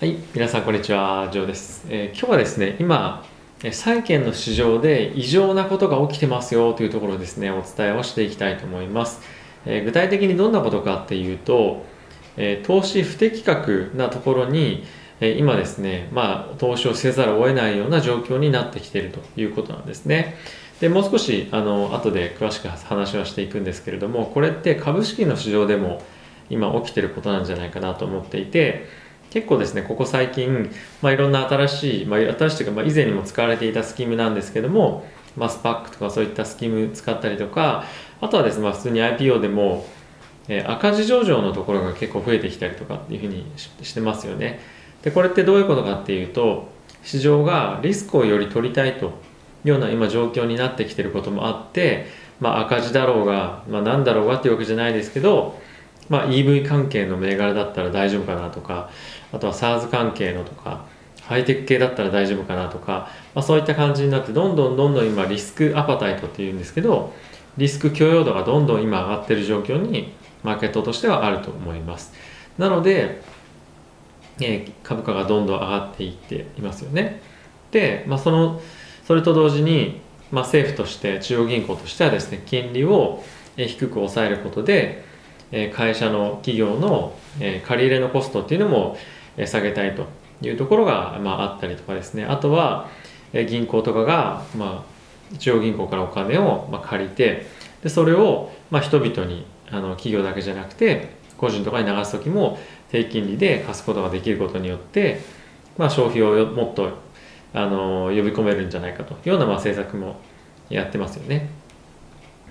はい、皆さんこんにちは、ジョーです。えー今日はですね、今、債券の市場で異常なことが起きてますよというところですね、お伝えをしていきたいと思います。えー具体的にどんなことかっていうと、えー投資不適格なところに、え今ですね、まあ、投資をせざるを得ないような状況になってきているということなんですね。でもう少しあの後で詳しく話はしていくんですけれどもこれって株式の市場でも今起きてることなんじゃないかなと思っていて結構ですねここ最近、まあ、いろんな新しい、まあ、新しいというか、まあ、以前にも使われていたスキームなんですけども、まあ、スパックとかそういったスキーム使ったりとかあとはですね、まあ、普通に IPO でも、えー赤字上場のところが結構増えてきたりとかっていうふうにしてますよね。でこれってどういうことかっていうと市場がリスクをより取りたいというような今状況になってきてることもあって、まあ、赤字だろうが、まあ、何だろうがっていうわけじゃないですけど、まあ、EV 関係の銘柄だったら大丈夫かなとかあとは SARS 関係のとかハイテク系だったら大丈夫かなとか、まあ、そういった感じになってどんどんどんどん今リスクアパタイトっていうんですけどリスク許容度がどんどん今上がってる状況にマーケットとしてはあると思います。なので、えー株価がどんどん上がっていっていますよね。で、まあ、そのそれと同時に、まあ、政府として中央銀行としてはですね金利を低く抑えることでえ会社の企業のえ借り入れのコストっていうのもえ下げたいというところが、まあ、あったりとかですねあとはえ銀行とかが、まあ、中央銀行からお金を、ま、借りてでそれを、ま、人々にあの企業だけじゃなくて個人とかに流す時も低金利で貸すことができることによって、まあ、消費をもっとあの呼び込めるんじゃないかというような、まあ、政策もやってますよね。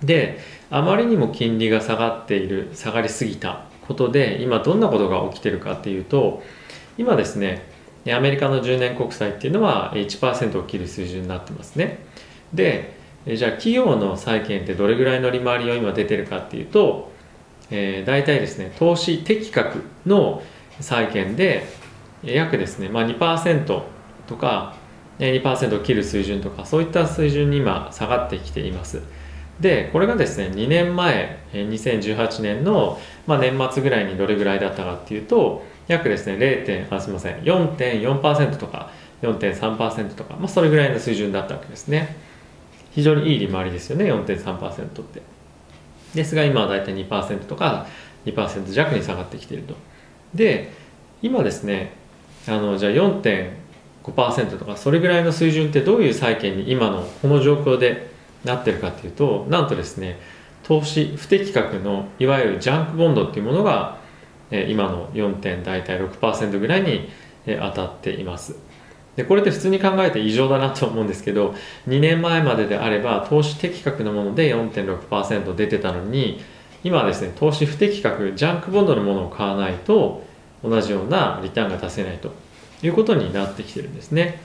であまりにも金利が下がっている下がりすぎたことで今どんなことが起きてるかっていうと今ですねアメリカの10年国債っていうのは1%を切る水準になってますね。でじゃあ企業の債券ってどれぐらいの利回りを今出てるかっていうと、えー、大体ですね投資適格の債券で約ですね、まあ、2%とか2%を切る水準とかそういった水準に今下がってきています。でこれがですね2年前2018年の、まあ、年末ぐらいにどれぐらいだったかっていうと約ですね 0. 点あすみません4.4%とか4.3%とか、まあ、それぐらいの水準だったわけですね非常にいい利回りですよね4.3%ってですが今はだいたい2%とか2%弱に下がってきているとで今ですねあのじゃあ4.5%とかそれぐらいの水準ってどういう債券に今のこの状況でなってるかっていうとなんとですね投資不適格のいわゆるジャンクボンドっていうものがえ今の 4. 点大体6%ぐらいにえ当たっていますでこれって普通に考えて異常だなと思うんですけど2年前までであれば投資適格のもので4.6%出てたのに今はですね投資不適格ジャンクボンドのものを買わないと同じようなリターンが出せないということになってきてるんですね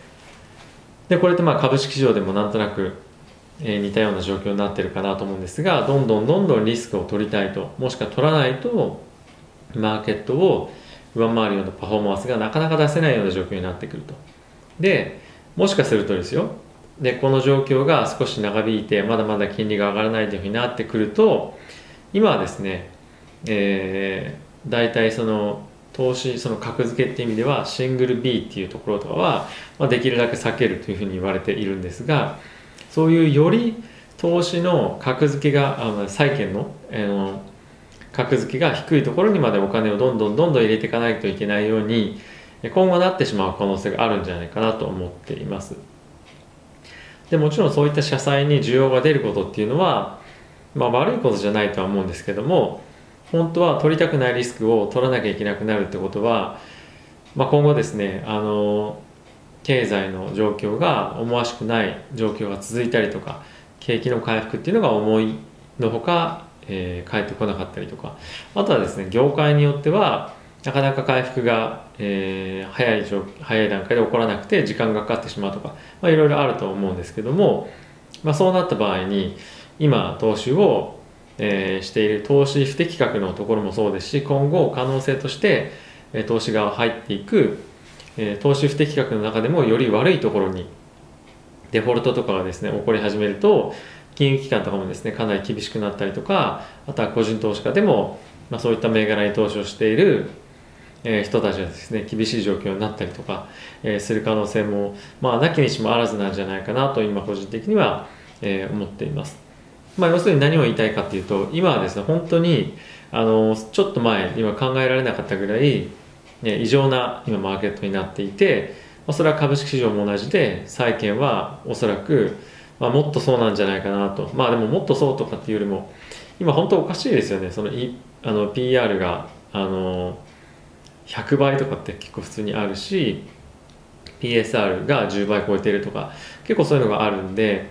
でこれってまあ株式市場でもなんとなくえー似たような状況になってるかなと思うんですがどんどんどんどんリスクを取りたいともしくは取らないとマーケットを上回るようなパフォーマンスがなかなか出せないような状況になってくると。でもしかするとですよでこの状況が少し長引いてまだまだ金利が上がらないというふうになってくると今はですね、えー、大体その投資その格付けっていう意味ではシングル B っていうところとかは、まあ、できるだけ避けるというふうに言われているんですがそういうより投資の格付けがあの債券の,、えー格付けが低いところにまでお金をどんどんどんどん入れていかないといけないように今後なってしまう可能性があるんじゃないかなと思っています。でもちろんそういった社債に需要が出ることっていうのは、まあ、悪いことじゃないとは思うんですけども本当は取りたくないリスクを取らなきゃいけなくなるってことは、まあ、今後ですねあの経済の状況が思わしくない状況が続いたりとか景気の回復っていうのが思いのほか、えー、返ってこなかったりとかあとはですね業界によってはなかなか回復が、えー早い状早い段階で起こらなくて時間がかかってしまうとか、まあ、いろいろあると思うんですけども、まあ、そうなった場合に今投資を、えーしている投資不適格のところもそうですし今後可能性として、投資が入っていく、えー投資不適格の中でもより悪いところにデフォルトとかがですね起こり始めると金融機関とかもですねかなり厳しくなったりとかあとは個人投資家でも、まあ、そういった銘柄に投資をしているえー、人たちはですね厳しい状況になったりとか、えー、する可能性もまあなきにしもあらずなんじゃないかなと今個人的には、えー、思っています。まあ、要するに何を言いたいかっていうと今はですね本当にあのちょっと前今考えられなかったぐらい、ね、異常な今マーケットになっていて、ま、それは株式市場も同じで債券はおそらく、まあ、もっとそうなんじゃないかなと。まあでももっとそうとかっていうよりも今本当おかしいですよね。そのいあの PR があの100倍とかって結構普通にあるし PSR が10倍超えてるとか結構そういうのがあるんで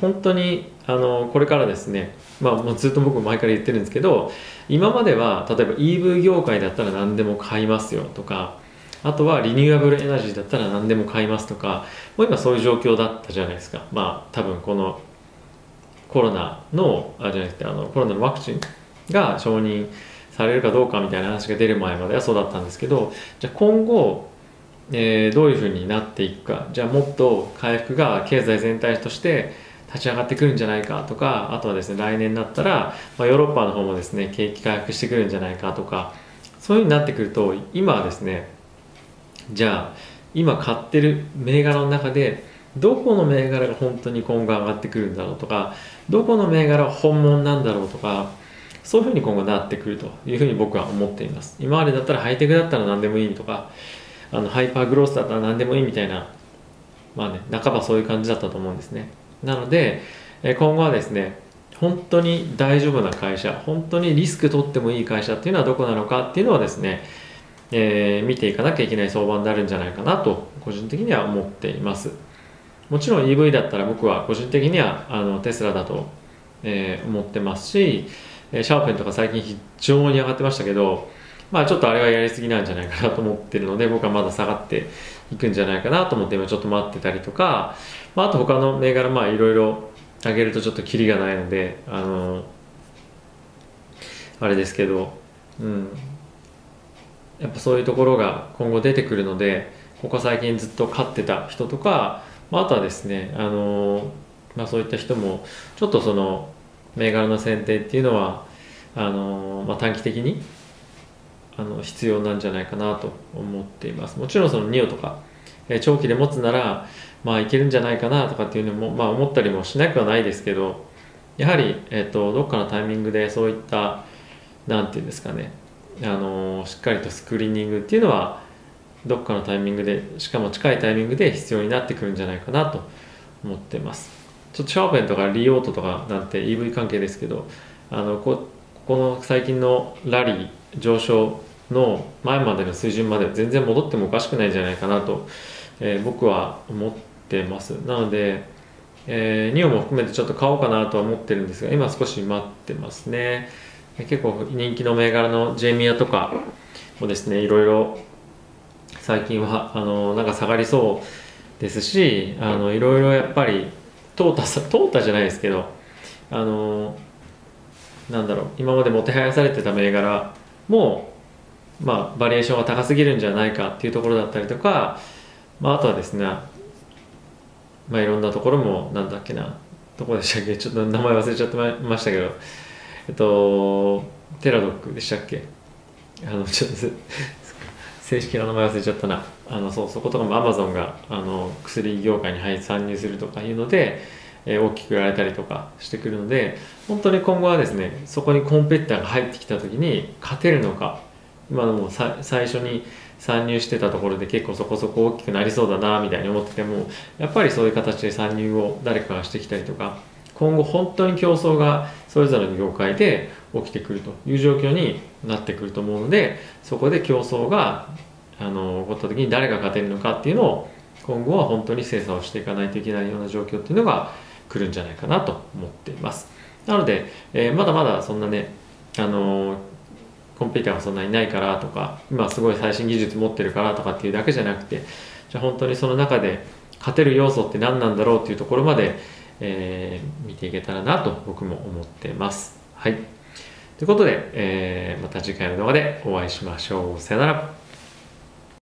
本当にあのこれからですねまあ、もうずっと僕前から言ってるんですけど今までは例えば EV 業界だったら何でも買いますよとかあとはリニューアブルエナジーだったら何でも買いますとかもう今そういう状況だったじゃないですか。まあ多分このコロナのあじゃなくてあのコロナのワクチンが承認されるかどうかみたいな話が出る前まではそうだったんですけどじゃあ今後、えー、どういうふうになっていくかじゃあもっと回復が経済全体として立ち上がってくるんじゃないかとかあとはですね来年になったら、まあ、ヨーロッパの方もですね景気回復してくるんじゃないかとかそういうふうになってくると今はですねじゃあ今買ってる銘柄の中でどこの銘柄が本当に今後上がってくるんだろうとかどこの銘柄は本物なんだろうとかそういうふうに今後なってくるというふうに僕は思っています。今までだったらハイテクだったら何でもいいとかあのハイパーグロースだったら何でもいいみたいなまあね半ばそういう感じだったと思うんですね。なので今後はですね本当に大丈夫な会社本当にリスク取ってもいい会社っていうのはどこなのかっていうのはですね、えー、見ていかなきゃいけない相場になるんじゃないかなと個人的には思っています。もちろん EV だったら僕は個人的にはあのテスラだと、えー、思ってますしシャーペンとか最近非常に上がってましたけどまあちょっとあれはやりすぎなんじゃないかなと思ってるので僕はまだ下がっていくんじゃないかなと思って今ちょっと待ってたりとか、まあ、あと他の銘柄まあいろいろ上げるとちょっとキリがないのであのあれですけどうん。やっぱそういうところが今後出てくるのでここ最近ずっと勝ってた人とかまあ、あとはですね、あのまあ、そういった人もちょっとその銘柄の選定っていうのはあの、まあ、短期的にあの必要なんじゃないかなと思っています。もちろんその2オとか、えー、長期で持つならまあいけるんじゃないかなとかっていうのも、まあ、思ったりもしなくはないですけどやはり、えーと、どっかのタイミングでそういったなんていうんですかねあのしっかりとスクリーニングっていうのはどっかのタイミングでしかも近いタイミングで必要になってくるんじゃないかなと思ってます。ちょっとシャーペンとかリオートとかなんて EV 関係ですけどあのここの最近のラリー上昇の前までの水準まで全然戻ってもおかしくないんじゃないかなと、えー、僕は思ってます。なので、えー、ニオも含めてちょっと買おうかなとは思ってるんですが今少し待ってますね。結構人気の銘柄のジェミアとかもですねいろいろ最近はあのなんか下がりそうですしあのいろいろやっぱり淘汰さ淘汰じゃないですけどあのなんだろう今までもてはやされてた銘柄もまあバリエーションが高すぎるんじゃないかっていうところだったりとか、まあ、あとはですねまあいろんなところもなんだっけなどこでしたっけちょっと名前忘れちゃってましたけどえっとテラドックでしたっけ？あのちょっと正式な名前忘れちゃったな。あのそうそことかもアマゾンがあの薬業界に参入するとかいうので、え、大きくやられたりとかしてくるので本当に今後はですねそこにコンペティターが入ってきた時に勝てるのか今のも最初に参入してたところで結構そこそこ大きくなりそうだなみたいに思っててもやっぱりそういう形で参入を誰かがしてきたりとか今後本当に競争がそれぞれの業界で起きてくるという状況になってくると思うのでそこで競争があの起こった時に誰が勝てるのかっていうのを今後は本当に精査をしていかないといけないような状況っていうのが来るんじゃないかなと思っていますなので、えー、まだまだそんなねあのコンピューターがそんなにないからとか今すごい最新技術持ってるからとかっていうだけじゃなくてじゃあ本当にその中で勝てる要素って何なんだろうっていうところまで、えー、見ていけたらなと僕も思ってますはいということで、えー、また次回の動画でお会いしましょう。さよなら。